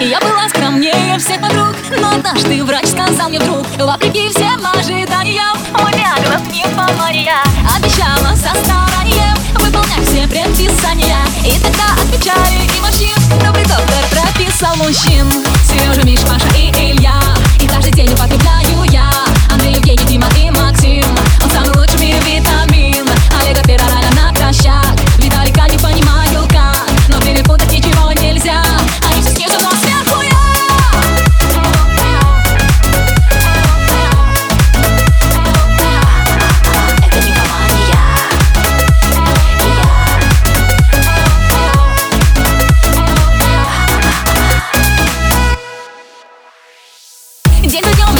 Я была скромнее всех подруг Но однажды врач сказал мне вдруг Вопреки всем ожиданиям Мой диагноз нимфомания Обещала со старанием Выполнять все предписания. И тогда отвечали и мужчин Добрый доктор прописал мужчин. Сережа, Миш, Маша и DJ, put your